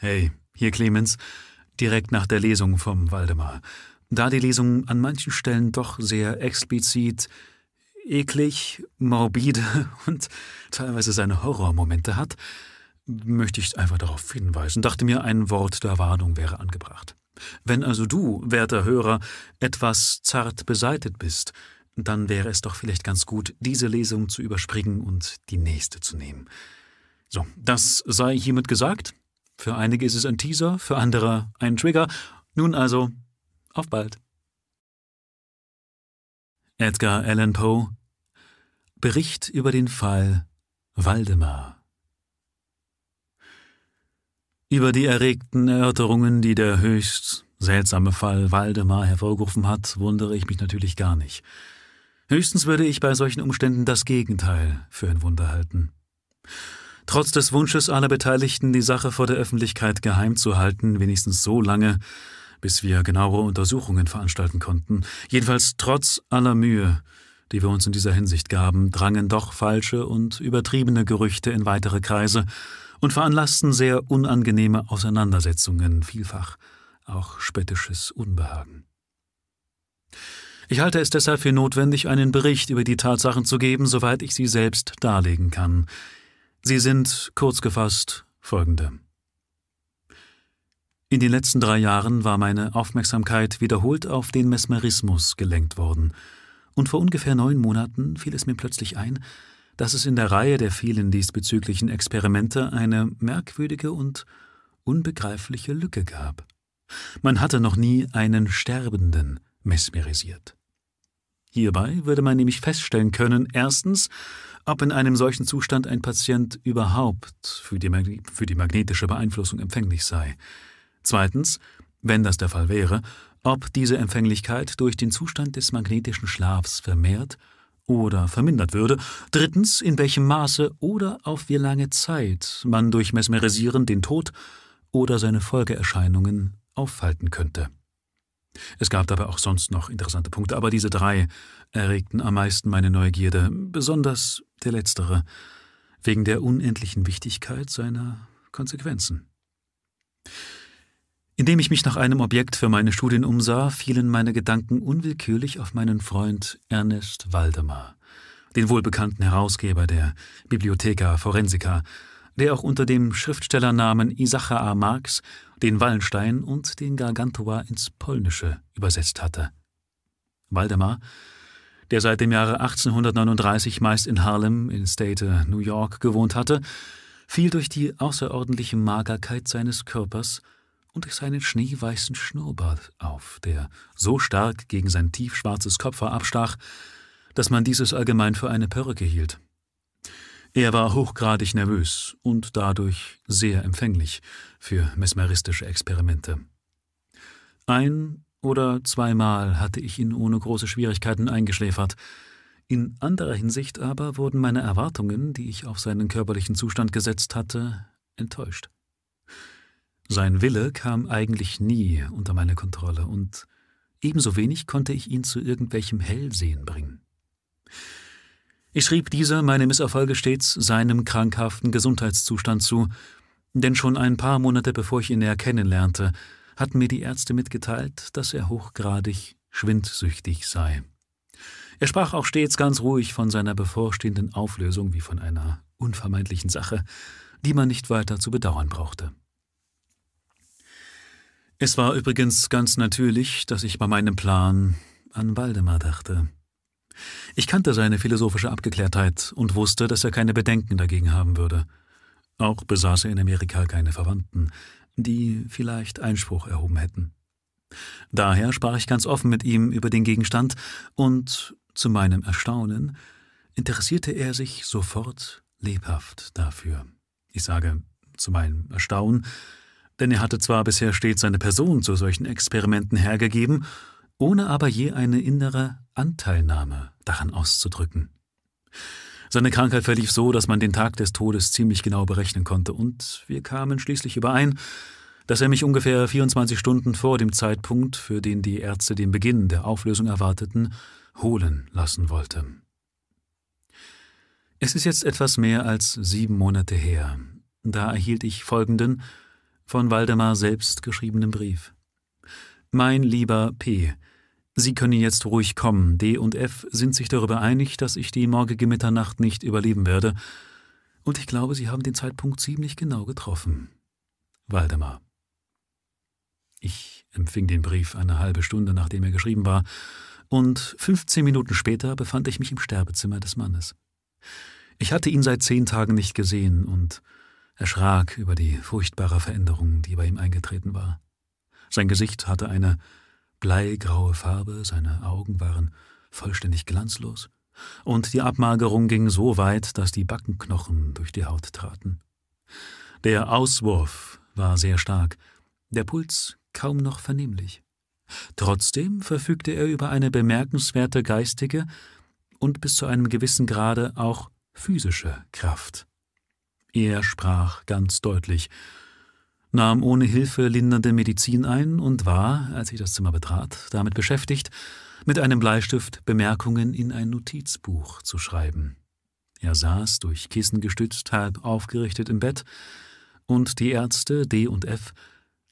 Hey, hier Clemens, direkt nach der Lesung vom Waldemar. Da die Lesung an manchen Stellen doch sehr explizit, eklig, morbide und teilweise seine Horrormomente hat, möchte ich einfach darauf hinweisen, dachte mir, ein Wort der Warnung wäre angebracht. Wenn also du, werter Hörer, etwas zart beseitet bist, dann wäre es doch vielleicht ganz gut, diese Lesung zu überspringen und die nächste zu nehmen. So, das sei hiermit gesagt. Für einige ist es ein Teaser, für andere ein Trigger. Nun also, auf bald. Edgar Allan Poe Bericht über den Fall Waldemar über die erregten Erörterungen, die der höchst seltsame Fall Waldemar hervorgerufen hat, wundere ich mich natürlich gar nicht. Höchstens würde ich bei solchen Umständen das Gegenteil für ein Wunder halten. Trotz des Wunsches aller Beteiligten, die Sache vor der Öffentlichkeit geheim zu halten, wenigstens so lange, bis wir genauere Untersuchungen veranstalten konnten, jedenfalls trotz aller Mühe, die wir uns in dieser Hinsicht gaben, drangen doch falsche und übertriebene Gerüchte in weitere Kreise, und veranlassten sehr unangenehme Auseinandersetzungen, vielfach auch spöttisches Unbehagen. Ich halte es deshalb für notwendig, einen Bericht über die Tatsachen zu geben, soweit ich sie selbst darlegen kann. Sie sind, kurz gefasst, folgende. In den letzten drei Jahren war meine Aufmerksamkeit wiederholt auf den Mesmerismus gelenkt worden, und vor ungefähr neun Monaten fiel es mir plötzlich ein, dass es in der Reihe der vielen diesbezüglichen Experimente eine merkwürdige und unbegreifliche Lücke gab. Man hatte noch nie einen Sterbenden mesmerisiert. Hierbei würde man nämlich feststellen können, erstens, ob in einem solchen Zustand ein Patient überhaupt für die, für die magnetische Beeinflussung empfänglich sei. Zweitens, wenn das der Fall wäre, ob diese Empfänglichkeit durch den Zustand des magnetischen Schlafs vermehrt oder vermindert würde. Drittens, in welchem Maße oder auf wie lange Zeit man durch Mesmerisieren den Tod oder seine Folgeerscheinungen aufhalten könnte. Es gab dabei auch sonst noch interessante Punkte, aber diese drei erregten am meisten meine Neugierde, besonders der letztere, wegen der unendlichen Wichtigkeit seiner Konsequenzen. Indem ich mich nach einem Objekt für meine Studien umsah, fielen meine Gedanken unwillkürlich auf meinen Freund Ernest Waldemar, den wohlbekannten Herausgeber der Bibliotheca Forensica, der auch unter dem Schriftstellernamen Isachar Marx den Wallenstein und den Gargantua ins Polnische übersetzt hatte. Waldemar, der seit dem Jahre 1839 meist in Harlem in State New York gewohnt hatte, fiel durch die außerordentliche Magerkeit seines Körpers und durch seinen schneeweißen Schnurrbart auf, der so stark gegen sein tiefschwarzes Kopfhaar abstach, dass man dieses allgemein für eine Perücke hielt. Er war hochgradig nervös und dadurch sehr empfänglich für mesmeristische Experimente. Ein oder zweimal hatte ich ihn ohne große Schwierigkeiten eingeschläfert. In anderer Hinsicht aber wurden meine Erwartungen, die ich auf seinen körperlichen Zustand gesetzt hatte, enttäuscht. Sein Wille kam eigentlich nie unter meine Kontrolle, und ebenso wenig konnte ich ihn zu irgendwelchem Hellsehen bringen. Ich schrieb dieser meine Misserfolge stets seinem krankhaften Gesundheitszustand zu, denn schon ein paar Monate bevor ich ihn näher kennenlernte, hatten mir die Ärzte mitgeteilt, dass er hochgradig schwindsüchtig sei. Er sprach auch stets ganz ruhig von seiner bevorstehenden Auflösung wie von einer unvermeidlichen Sache, die man nicht weiter zu bedauern brauchte. Es war übrigens ganz natürlich, dass ich bei meinem Plan an Waldemar dachte. Ich kannte seine philosophische Abgeklärtheit und wusste, dass er keine Bedenken dagegen haben würde. Auch besaß er in Amerika keine Verwandten, die vielleicht Einspruch erhoben hätten. Daher sprach ich ganz offen mit ihm über den Gegenstand, und zu meinem Erstaunen interessierte er sich sofort lebhaft dafür. Ich sage zu meinem Erstaunen, denn er hatte zwar bisher stets seine Person zu solchen Experimenten hergegeben, ohne aber je eine innere Anteilnahme daran auszudrücken. Seine Krankheit verlief so, dass man den Tag des Todes ziemlich genau berechnen konnte, und wir kamen schließlich überein, dass er mich ungefähr 24 Stunden vor dem Zeitpunkt, für den die Ärzte den Beginn der Auflösung erwarteten, holen lassen wollte. Es ist jetzt etwas mehr als sieben Monate her. Da erhielt ich folgenden, von Waldemar selbst geschriebenem Brief. Mein lieber P., Sie können jetzt ruhig kommen. D und F sind sich darüber einig, dass ich die morgige Mitternacht nicht überleben werde. Und ich glaube, Sie haben den Zeitpunkt ziemlich genau getroffen. Waldemar. Ich empfing den Brief eine halbe Stunde, nachdem er geschrieben war, und 15 Minuten später befand ich mich im Sterbezimmer des Mannes. Ich hatte ihn seit zehn Tagen nicht gesehen und erschrak über die furchtbare Veränderung, die bei ihm eingetreten war. Sein Gesicht hatte eine bleigraue Farbe, seine Augen waren vollständig glanzlos, und die Abmagerung ging so weit, dass die Backenknochen durch die Haut traten. Der Auswurf war sehr stark, der Puls kaum noch vernehmlich. Trotzdem verfügte er über eine bemerkenswerte geistige und bis zu einem gewissen Grade auch physische Kraft. Er sprach ganz deutlich, nahm ohne Hilfe lindernde Medizin ein und war, als ich das Zimmer betrat, damit beschäftigt, mit einem Bleistift Bemerkungen in ein Notizbuch zu schreiben. Er saß durch Kissen gestützt, halb aufgerichtet im Bett, und die Ärzte D und F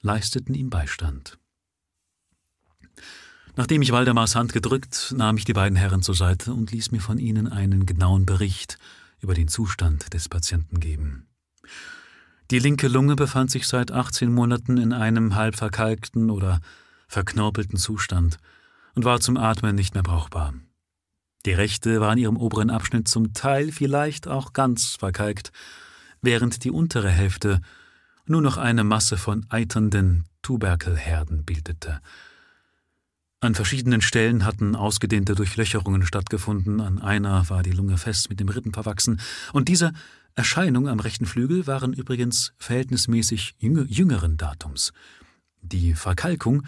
leisteten ihm Beistand. Nachdem ich Waldemars Hand gedrückt, nahm ich die beiden Herren zur Seite und ließ mir von ihnen einen genauen Bericht über den Zustand des Patienten geben. Die linke Lunge befand sich seit 18 Monaten in einem halb verkalkten oder verknorpelten Zustand und war zum Atmen nicht mehr brauchbar. Die rechte war in ihrem oberen Abschnitt zum Teil vielleicht auch ganz verkalkt, während die untere Hälfte nur noch eine Masse von eiternden Tuberkelherden bildete. An verschiedenen Stellen hatten ausgedehnte Durchlöcherungen stattgefunden, an einer war die Lunge fest mit dem Rippen verwachsen, und diese Erscheinungen am rechten Flügel waren übrigens verhältnismäßig jüngeren Datums. Die Verkalkung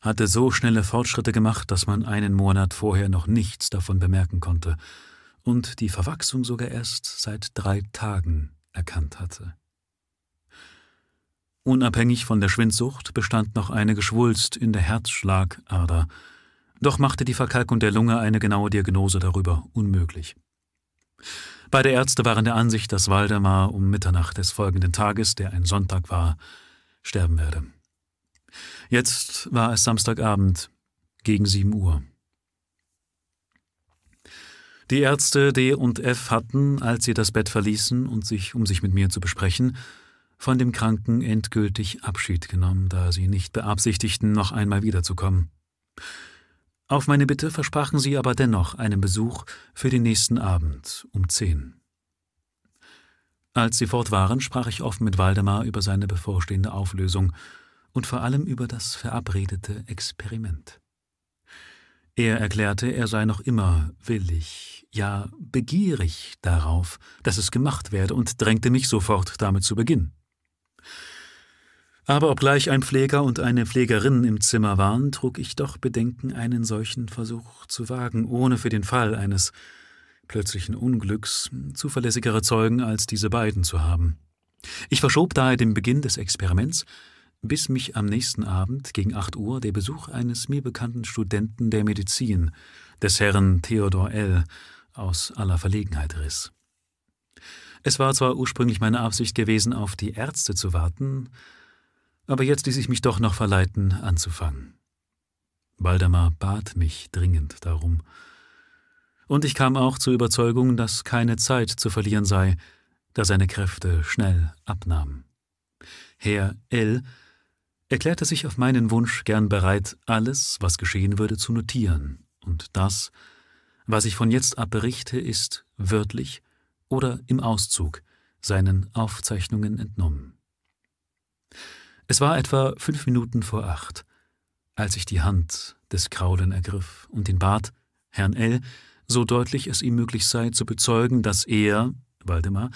hatte so schnelle Fortschritte gemacht, dass man einen Monat vorher noch nichts davon bemerken konnte und die Verwachsung sogar erst seit drei Tagen erkannt hatte. Unabhängig von der Schwindsucht bestand noch eine Geschwulst in der Herzschlagader, doch machte die Verkalkung der Lunge eine genaue Diagnose darüber unmöglich. Beide Ärzte waren der Ansicht, dass Waldemar um Mitternacht des folgenden Tages, der ein Sonntag war, sterben werde. Jetzt war es Samstagabend gegen sieben Uhr. Die Ärzte D und F hatten, als sie das Bett verließen und sich, um sich mit mir zu besprechen, von dem Kranken endgültig Abschied genommen, da sie nicht beabsichtigten, noch einmal wiederzukommen. Auf meine Bitte versprachen sie aber dennoch einen Besuch für den nächsten Abend um zehn. Als sie fort waren, sprach ich offen mit Waldemar über seine bevorstehende Auflösung und vor allem über das verabredete Experiment. Er erklärte, er sei noch immer willig, ja begierig darauf, dass es gemacht werde und drängte mich sofort damit zu beginnen. Aber obgleich ein Pfleger und eine Pflegerin im Zimmer waren, trug ich doch Bedenken, einen solchen Versuch zu wagen, ohne für den Fall eines plötzlichen Unglücks zuverlässigere Zeugen als diese beiden zu haben. Ich verschob daher den Beginn des Experiments, bis mich am nächsten Abend gegen acht Uhr der Besuch eines mir bekannten Studenten der Medizin, des Herrn Theodor L., aus aller Verlegenheit riss. Es war zwar ursprünglich meine Absicht gewesen, auf die Ärzte zu warten, aber jetzt ließ ich mich doch noch verleiten, anzufangen. Waldemar bat mich dringend darum. Und ich kam auch zur Überzeugung, dass keine Zeit zu verlieren sei, da seine Kräfte schnell abnahmen. Herr L. erklärte sich auf meinen Wunsch gern bereit, alles, was geschehen würde, zu notieren, und das, was ich von jetzt ab berichte, ist wörtlich oder im Auszug seinen Aufzeichnungen entnommen. Es war etwa fünf Minuten vor acht, als ich die Hand des Kraulen ergriff und ihn bat, Herrn L., so deutlich es ihm möglich sei, zu bezeugen, dass er, Waldemar,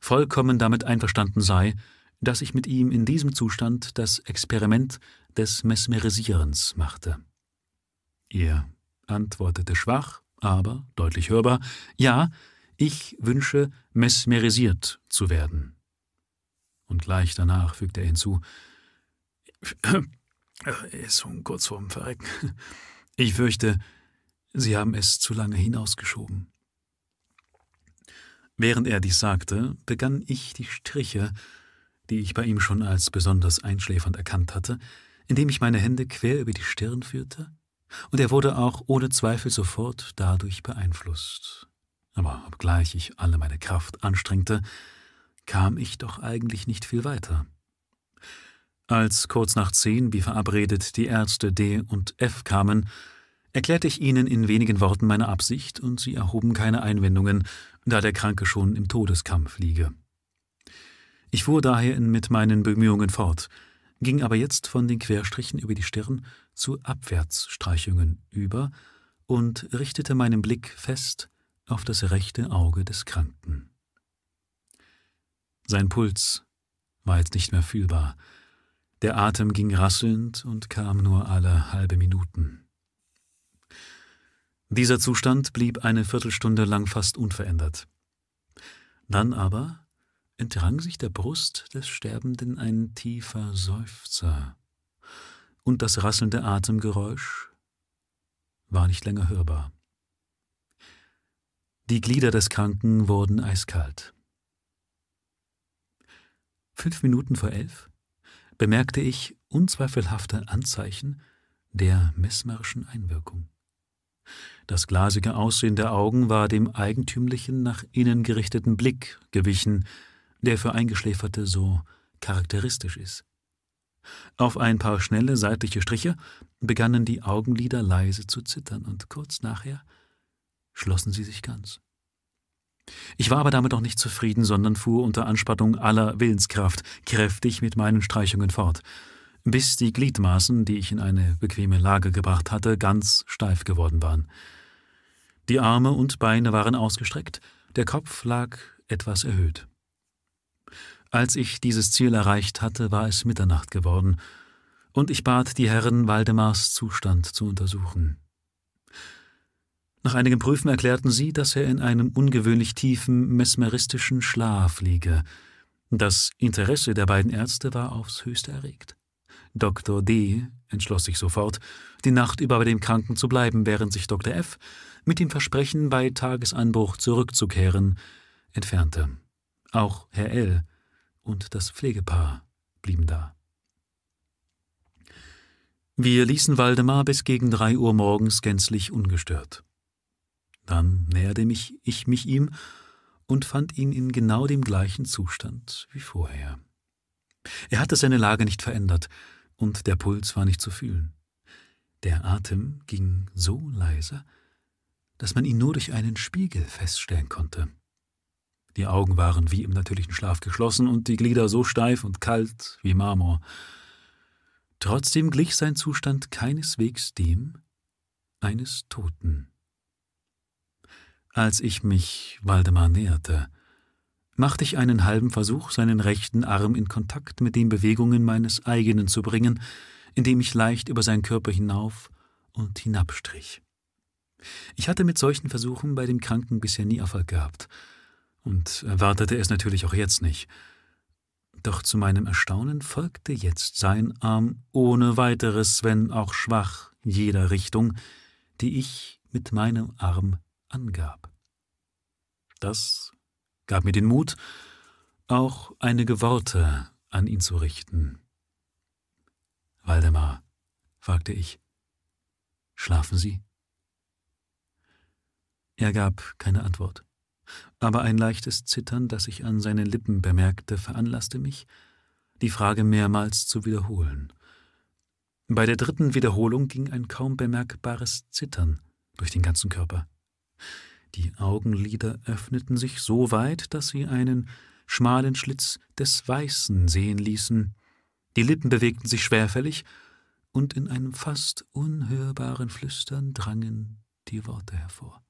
vollkommen damit einverstanden sei, dass ich mit ihm in diesem Zustand das Experiment des Mesmerisierens machte. Er antwortete schwach, aber deutlich hörbar, ja, ich wünsche, mesmerisiert zu werden. Und gleich danach fügte er hinzu, er ist schon kurz vorm Verrecken. Ich fürchte, Sie haben es zu lange hinausgeschoben. Während er dies sagte, begann ich die Striche, die ich bei ihm schon als besonders einschläfernd erkannt hatte, indem ich meine Hände quer über die Stirn führte, und er wurde auch ohne Zweifel sofort dadurch beeinflusst. Aber obgleich ich alle meine Kraft anstrengte, kam ich doch eigentlich nicht viel weiter. Als kurz nach zehn, wie verabredet, die Ärzte D und F kamen, erklärte ich ihnen in wenigen Worten meine Absicht, und sie erhoben keine Einwendungen, da der Kranke schon im Todeskampf liege. Ich fuhr daher mit meinen Bemühungen fort, ging aber jetzt von den Querstrichen über die Stirn zu Abwärtsstreichungen über und richtete meinen Blick fest auf das rechte Auge des Kranken. Sein Puls war jetzt nicht mehr fühlbar, der Atem ging rasselnd und kam nur alle halbe Minuten. Dieser Zustand blieb eine Viertelstunde lang fast unverändert. Dann aber entrang sich der Brust des Sterbenden ein tiefer Seufzer, und das rasselnde Atemgeräusch war nicht länger hörbar. Die Glieder des Kranken wurden eiskalt. Fünf Minuten vor elf bemerkte ich unzweifelhafte Anzeichen der mesmerischen Einwirkung. Das glasige Aussehen der Augen war dem eigentümlichen nach innen gerichteten Blick gewichen, der für Eingeschläferte so charakteristisch ist. Auf ein paar schnelle seitliche Striche begannen die Augenlider leise zu zittern, und kurz nachher schlossen sie sich ganz. Ich war aber damit noch nicht zufrieden, sondern fuhr unter Anspannung aller Willenskraft kräftig mit meinen Streichungen fort, bis die Gliedmaßen, die ich in eine bequeme Lage gebracht hatte, ganz steif geworden waren. Die Arme und Beine waren ausgestreckt, der Kopf lag etwas erhöht. Als ich dieses Ziel erreicht hatte, war es Mitternacht geworden, und ich bat die Herren, Waldemars Zustand zu untersuchen. Nach einigem Prüfen erklärten sie, dass er in einem ungewöhnlich tiefen, mesmeristischen Schlaf liege. Das Interesse der beiden Ärzte war aufs höchste erregt. Dr. D. entschloss sich sofort, die Nacht über bei dem Kranken zu bleiben, während sich Dr. F. mit dem Versprechen, bei Tagesanbruch zurückzukehren, entfernte. Auch Herr L und das Pflegepaar blieben da. Wir ließen Waldemar bis gegen drei Uhr morgens gänzlich ungestört. Dann näherte mich ich mich ihm und fand ihn in genau dem gleichen Zustand wie vorher. Er hatte seine Lage nicht verändert, und der Puls war nicht zu fühlen. Der Atem ging so leise, dass man ihn nur durch einen Spiegel feststellen konnte. Die Augen waren wie im natürlichen Schlaf geschlossen und die Glieder so steif und kalt wie Marmor. Trotzdem glich sein Zustand keineswegs dem eines Toten. Als ich mich Waldemar näherte, machte ich einen halben Versuch, seinen rechten Arm in Kontakt mit den Bewegungen meines eigenen zu bringen, indem ich leicht über seinen Körper hinauf und hinabstrich. Ich hatte mit solchen Versuchen bei dem Kranken bisher nie Erfolg gehabt, und erwartete es natürlich auch jetzt nicht. Doch zu meinem Erstaunen folgte jetzt sein Arm ohne weiteres, wenn auch schwach, jeder Richtung, die ich mit meinem Arm angab. Das gab mir den Mut, auch einige Worte an ihn zu richten. Waldemar, fragte ich, schlafen Sie? Er gab keine Antwort aber ein leichtes Zittern, das ich an seinen Lippen bemerkte, veranlasste mich, die Frage mehrmals zu wiederholen. Bei der dritten Wiederholung ging ein kaum bemerkbares Zittern durch den ganzen Körper. Die Augenlider öffneten sich so weit, dass sie einen schmalen Schlitz des Weißen sehen ließen, die Lippen bewegten sich schwerfällig, und in einem fast unhörbaren Flüstern drangen die Worte hervor.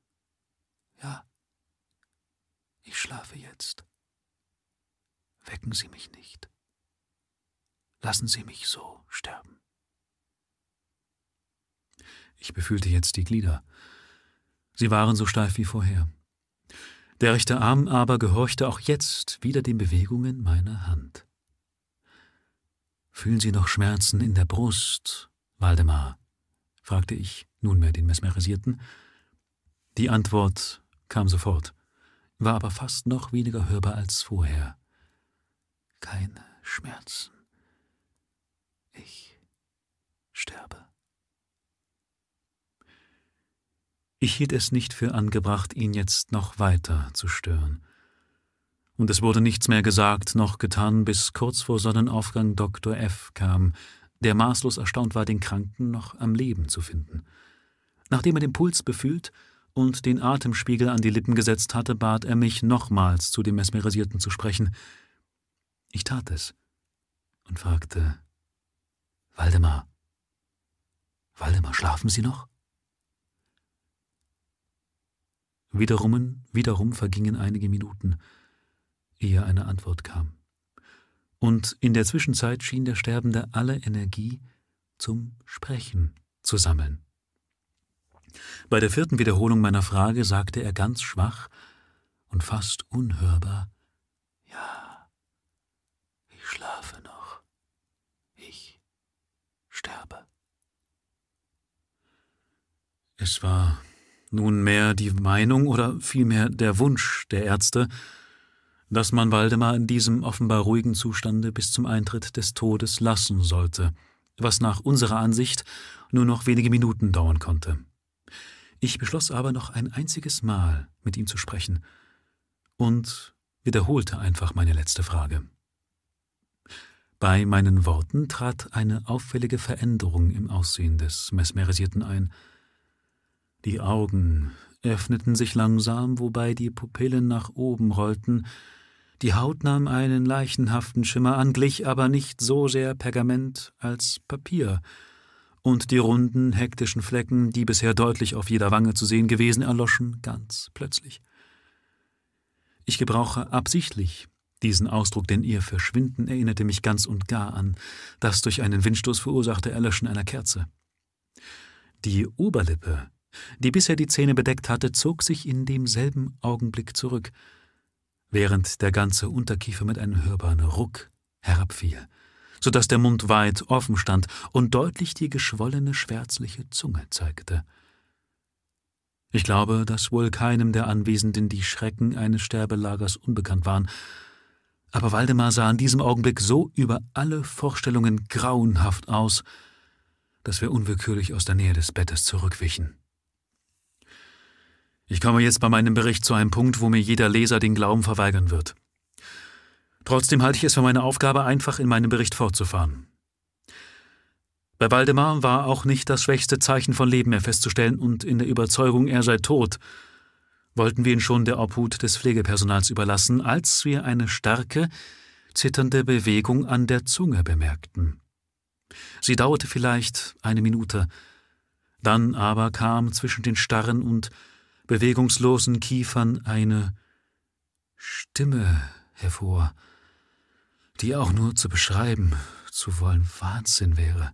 Ja, ich schlafe jetzt. Wecken Sie mich nicht. Lassen Sie mich so sterben. Ich befühlte jetzt die Glieder. Sie waren so steif wie vorher. Der rechte Arm aber gehorchte auch jetzt wieder den Bewegungen meiner Hand. Fühlen Sie noch Schmerzen in der Brust, Waldemar? fragte ich nunmehr den Mesmerisierten. Die Antwort kam sofort war aber fast noch weniger hörbar als vorher. Keine Schmerzen. Ich sterbe. Ich hielt es nicht für angebracht, ihn jetzt noch weiter zu stören. Und es wurde nichts mehr gesagt noch getan, bis kurz vor Sonnenaufgang Dr. F. kam, der maßlos erstaunt war, den Kranken noch am Leben zu finden. Nachdem er den Puls befühlt und den Atemspiegel an die Lippen gesetzt hatte, bat er mich nochmals zu dem Mesmerisierten zu sprechen. Ich tat es und fragte Waldemar. Waldemar, schlafen Sie noch? Wiederum, wiederum vergingen einige Minuten, ehe eine Antwort kam. Und in der Zwischenzeit schien der Sterbende alle Energie zum Sprechen zu sammeln. Bei der vierten Wiederholung meiner Frage sagte er ganz schwach und fast unhörbar Ja, ich schlafe noch, ich sterbe. Es war nunmehr die Meinung oder vielmehr der Wunsch der Ärzte, dass man Waldemar in diesem offenbar ruhigen Zustande bis zum Eintritt des Todes lassen sollte, was nach unserer Ansicht nur noch wenige Minuten dauern konnte. Ich beschloss aber noch ein einziges Mal mit ihm zu sprechen und wiederholte einfach meine letzte Frage. Bei meinen Worten trat eine auffällige Veränderung im Aussehen des Mesmerisierten ein, die Augen öffneten sich langsam, wobei die Pupillen nach oben rollten, die Haut nahm einen leichenhaften Schimmer an, glich aber nicht so sehr Pergament als Papier, und die runden, hektischen Flecken, die bisher deutlich auf jeder Wange zu sehen gewesen, erloschen ganz plötzlich. Ich gebrauche absichtlich diesen Ausdruck, denn ihr Verschwinden erinnerte mich ganz und gar an das durch einen Windstoß verursachte Erlöschen einer Kerze. Die Oberlippe die bisher die Zähne bedeckt hatte, zog sich in demselben Augenblick zurück, während der ganze Unterkiefer mit einem hörbaren Ruck herabfiel, so dass der Mund weit offen stand und deutlich die geschwollene schwärzliche Zunge zeigte. Ich glaube, dass wohl keinem der Anwesenden die Schrecken eines Sterbelagers unbekannt waren, aber Waldemar sah in diesem Augenblick so über alle Vorstellungen grauenhaft aus, dass wir unwillkürlich aus der Nähe des Bettes zurückwichen. Ich komme jetzt bei meinem Bericht zu einem Punkt, wo mir jeder Leser den Glauben verweigern wird. Trotzdem halte ich es für meine Aufgabe, einfach in meinem Bericht fortzufahren. Bei Waldemar war auch nicht das schwächste Zeichen von Leben mehr festzustellen, und in der Überzeugung, er sei tot, wollten wir ihn schon der Obhut des Pflegepersonals überlassen, als wir eine starke, zitternde Bewegung an der Zunge bemerkten. Sie dauerte vielleicht eine Minute, dann aber kam zwischen den starren und bewegungslosen Kiefern eine Stimme hervor, die auch nur zu beschreiben zu wollen Wahnsinn wäre.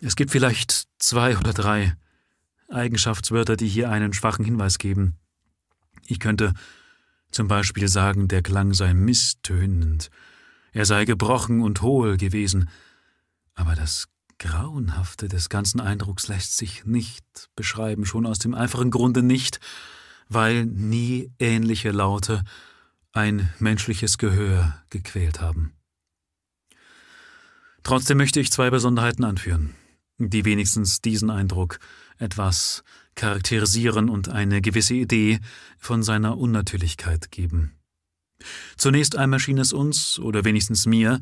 Es gibt vielleicht zwei oder drei Eigenschaftswörter, die hier einen schwachen Hinweis geben. Ich könnte zum Beispiel sagen, der Klang sei misstönend, er sei gebrochen und hohl gewesen, aber das Grauenhafte des ganzen Eindrucks lässt sich nicht beschreiben, schon aus dem einfachen Grunde nicht, weil nie ähnliche Laute ein menschliches Gehör gequält haben. Trotzdem möchte ich zwei Besonderheiten anführen, die wenigstens diesen Eindruck etwas charakterisieren und eine gewisse Idee von seiner Unnatürlichkeit geben. Zunächst einmal schien es uns, oder wenigstens mir,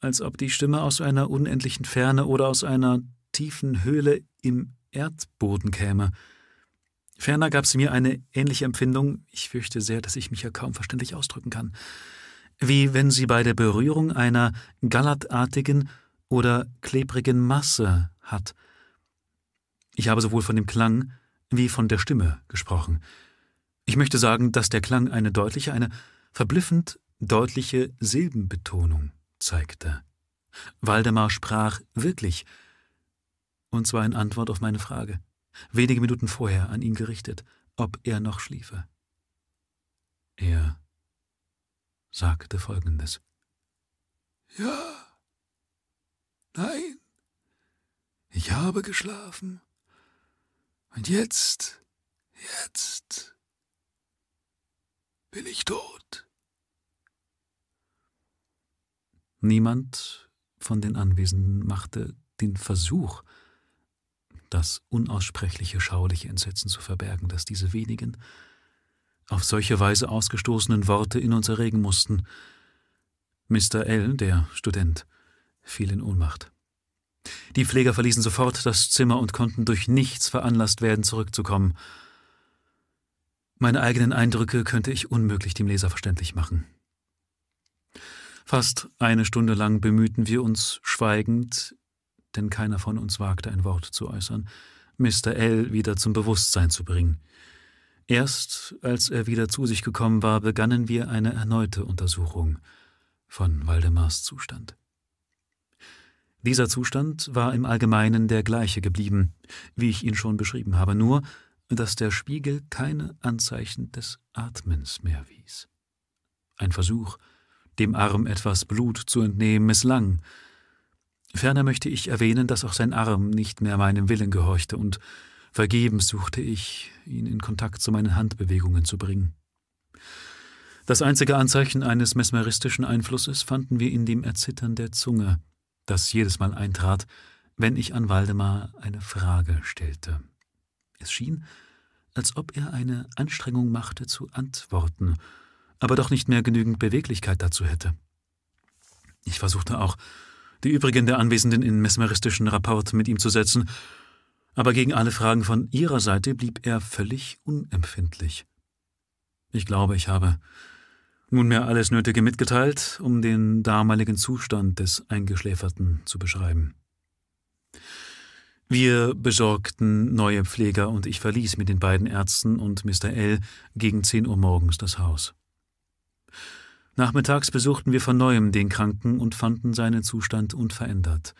als ob die Stimme aus einer unendlichen Ferne oder aus einer tiefen Höhle im Erdboden käme. Ferner gab sie mir eine ähnliche Empfindung, ich fürchte sehr, dass ich mich ja kaum verständlich ausdrücken kann, wie wenn sie bei der Berührung einer gallertartigen oder klebrigen Masse hat. Ich habe sowohl von dem Klang wie von der Stimme gesprochen. Ich möchte sagen, dass der Klang eine deutliche, eine verblüffend deutliche Silbenbetonung zeigte. Waldemar sprach wirklich, und zwar in Antwort auf meine Frage, wenige Minuten vorher an ihn gerichtet, ob er noch schliefe. Er sagte folgendes. Ja, nein, ich habe geschlafen. Und jetzt, jetzt bin ich tot. Niemand von den Anwesenden machte den Versuch, das unaussprechliche schauliche Entsetzen zu verbergen, das diese wenigen, auf solche Weise ausgestoßenen Worte in uns erregen mussten. Mr. L., der Student, fiel in Ohnmacht. Die Pfleger verließen sofort das Zimmer und konnten durch nichts veranlasst werden, zurückzukommen. Meine eigenen Eindrücke könnte ich unmöglich dem Leser verständlich machen. Fast eine Stunde lang bemühten wir uns schweigend, denn keiner von uns wagte ein Wort zu äußern, Mr. L. wieder zum Bewusstsein zu bringen. Erst als er wieder zu sich gekommen war, begannen wir eine erneute Untersuchung von Waldemars Zustand. Dieser Zustand war im Allgemeinen der gleiche geblieben, wie ich ihn schon beschrieben habe, nur dass der Spiegel keine Anzeichen des Atmens mehr wies. Ein Versuch, dem Arm etwas Blut zu entnehmen, misslang. Ferner möchte ich erwähnen, dass auch sein Arm nicht mehr meinem Willen gehorchte, und vergebens suchte ich, ihn in Kontakt zu meinen Handbewegungen zu bringen. Das einzige Anzeichen eines mesmeristischen Einflusses fanden wir in dem Erzittern der Zunge, das jedes Mal eintrat, wenn ich an Waldemar eine Frage stellte. Es schien, als ob er eine Anstrengung machte zu antworten, aber doch nicht mehr genügend Beweglichkeit dazu hätte. Ich versuchte auch, die übrigen der Anwesenden in mesmeristischen Rapport mit ihm zu setzen, aber gegen alle Fragen von ihrer Seite blieb er völlig unempfindlich. Ich glaube, ich habe nunmehr alles Nötige mitgeteilt, um den damaligen Zustand des Eingeschläferten zu beschreiben. Wir besorgten neue Pfleger und ich verließ mit den beiden Ärzten und Mr. L. gegen zehn Uhr morgens das Haus. Nachmittags besuchten wir von neuem den Kranken und fanden seinen Zustand unverändert.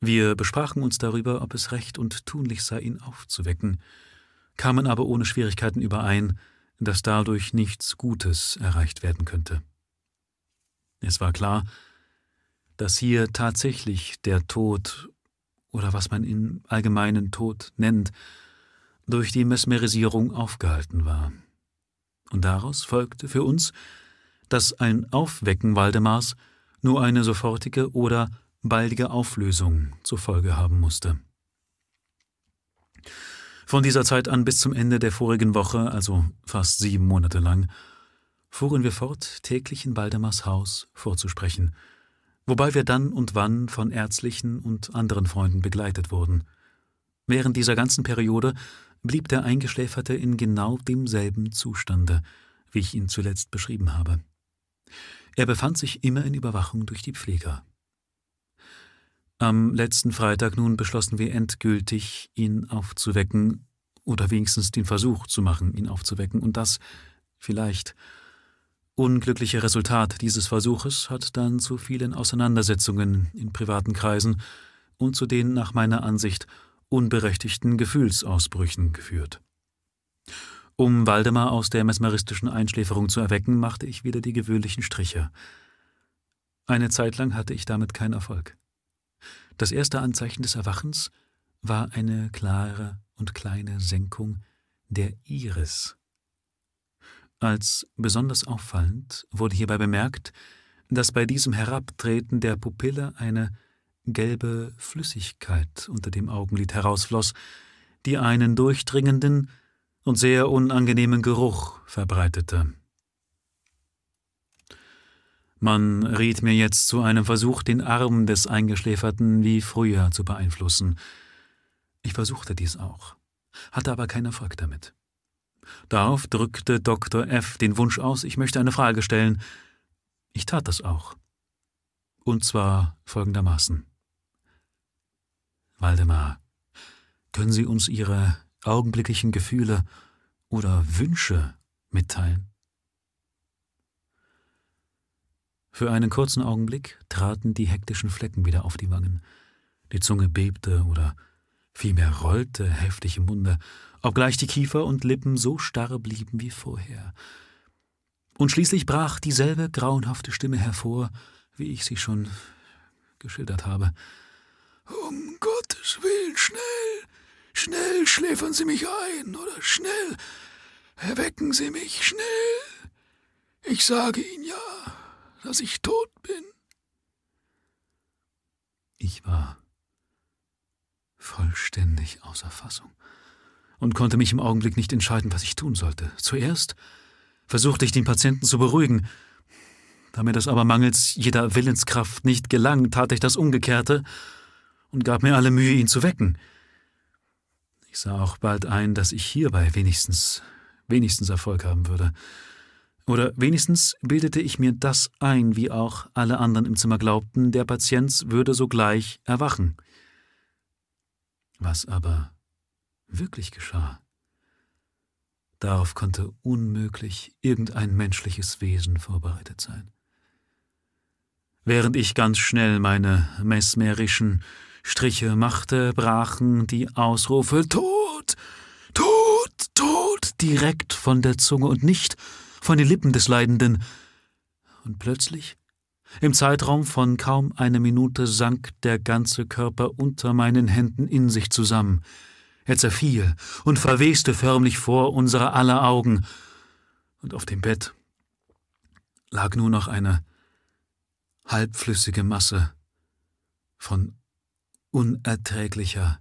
Wir besprachen uns darüber, ob es recht und tunlich sei, ihn aufzuwecken, kamen aber ohne Schwierigkeiten überein, dass dadurch nichts Gutes erreicht werden könnte. Es war klar, dass hier tatsächlich der Tod oder was man im allgemeinen Tod nennt, durch die Mesmerisierung aufgehalten war. Und daraus folgte für uns, dass ein Aufwecken Waldemars nur eine sofortige oder baldige Auflösung zur Folge haben musste. Von dieser Zeit an bis zum Ende der vorigen Woche, also fast sieben Monate lang, fuhren wir fort, täglich in Waldemars Haus vorzusprechen, wobei wir dann und wann von ärztlichen und anderen Freunden begleitet wurden. Während dieser ganzen Periode blieb der Eingeschläferte in genau demselben Zustande, wie ich ihn zuletzt beschrieben habe. Er befand sich immer in Überwachung durch die Pfleger. Am letzten Freitag nun beschlossen wir endgültig, ihn aufzuwecken oder wenigstens den Versuch zu machen, ihn aufzuwecken, und das vielleicht unglückliche Resultat dieses Versuches hat dann zu vielen Auseinandersetzungen in privaten Kreisen und zu den nach meiner Ansicht unberechtigten Gefühlsausbrüchen geführt. Um Waldemar aus der mesmeristischen Einschläferung zu erwecken, machte ich wieder die gewöhnlichen Striche. Eine Zeit lang hatte ich damit keinen Erfolg. Das erste Anzeichen des Erwachens war eine klare und kleine Senkung der Iris. Als besonders auffallend wurde hierbei bemerkt, dass bei diesem Herabtreten der Pupille eine gelbe Flüssigkeit unter dem Augenlid herausfloss, die einen durchdringenden und sehr unangenehmen Geruch verbreitete. Man riet mir jetzt zu einem Versuch, den Arm des Eingeschläferten wie früher zu beeinflussen. Ich versuchte dies auch, hatte aber keinen Erfolg damit. Darauf drückte Dr. F. den Wunsch aus, ich möchte eine Frage stellen. Ich tat das auch. Und zwar folgendermaßen. Waldemar, können Sie uns Ihre augenblicklichen Gefühle oder Wünsche mitteilen? Für einen kurzen Augenblick traten die hektischen Flecken wieder auf die Wangen. Die Zunge bebte oder vielmehr rollte heftig im Munde, obgleich die Kiefer und Lippen so starr blieben wie vorher. Und schließlich brach dieselbe grauenhafte Stimme hervor, wie ich sie schon geschildert habe. Um Gottes Willen, schnell, schnell schläfern Sie mich ein, oder schnell erwecken Sie mich, schnell. Ich sage Ihnen ja, dass ich tot bin. Ich war vollständig außer Fassung und konnte mich im Augenblick nicht entscheiden, was ich tun sollte. Zuerst versuchte ich den Patienten zu beruhigen. Da mir das aber mangels jeder Willenskraft nicht gelang, tat ich das Umgekehrte und gab mir alle Mühe, ihn zu wecken. Ich sah auch bald ein, dass ich hierbei wenigstens, wenigstens Erfolg haben würde. Oder wenigstens bildete ich mir das ein, wie auch alle anderen im Zimmer glaubten, der Patient würde sogleich erwachen. Was aber wirklich geschah, darauf konnte unmöglich irgendein menschliches Wesen vorbereitet sein. Während ich ganz schnell meine mesmerischen Striche machte, brachen die Ausrufe Tod, Tod, Tod direkt von der Zunge und nicht von den Lippen des Leidenden. Und plötzlich, im Zeitraum von kaum einer Minute, sank der ganze Körper unter meinen Händen in sich zusammen. Er zerfiel und verweste förmlich vor unserer aller Augen, und auf dem Bett lag nur noch eine halbflüssige Masse von unerträglicher,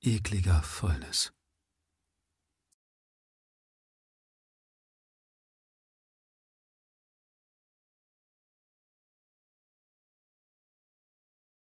ekliger Fäulnis.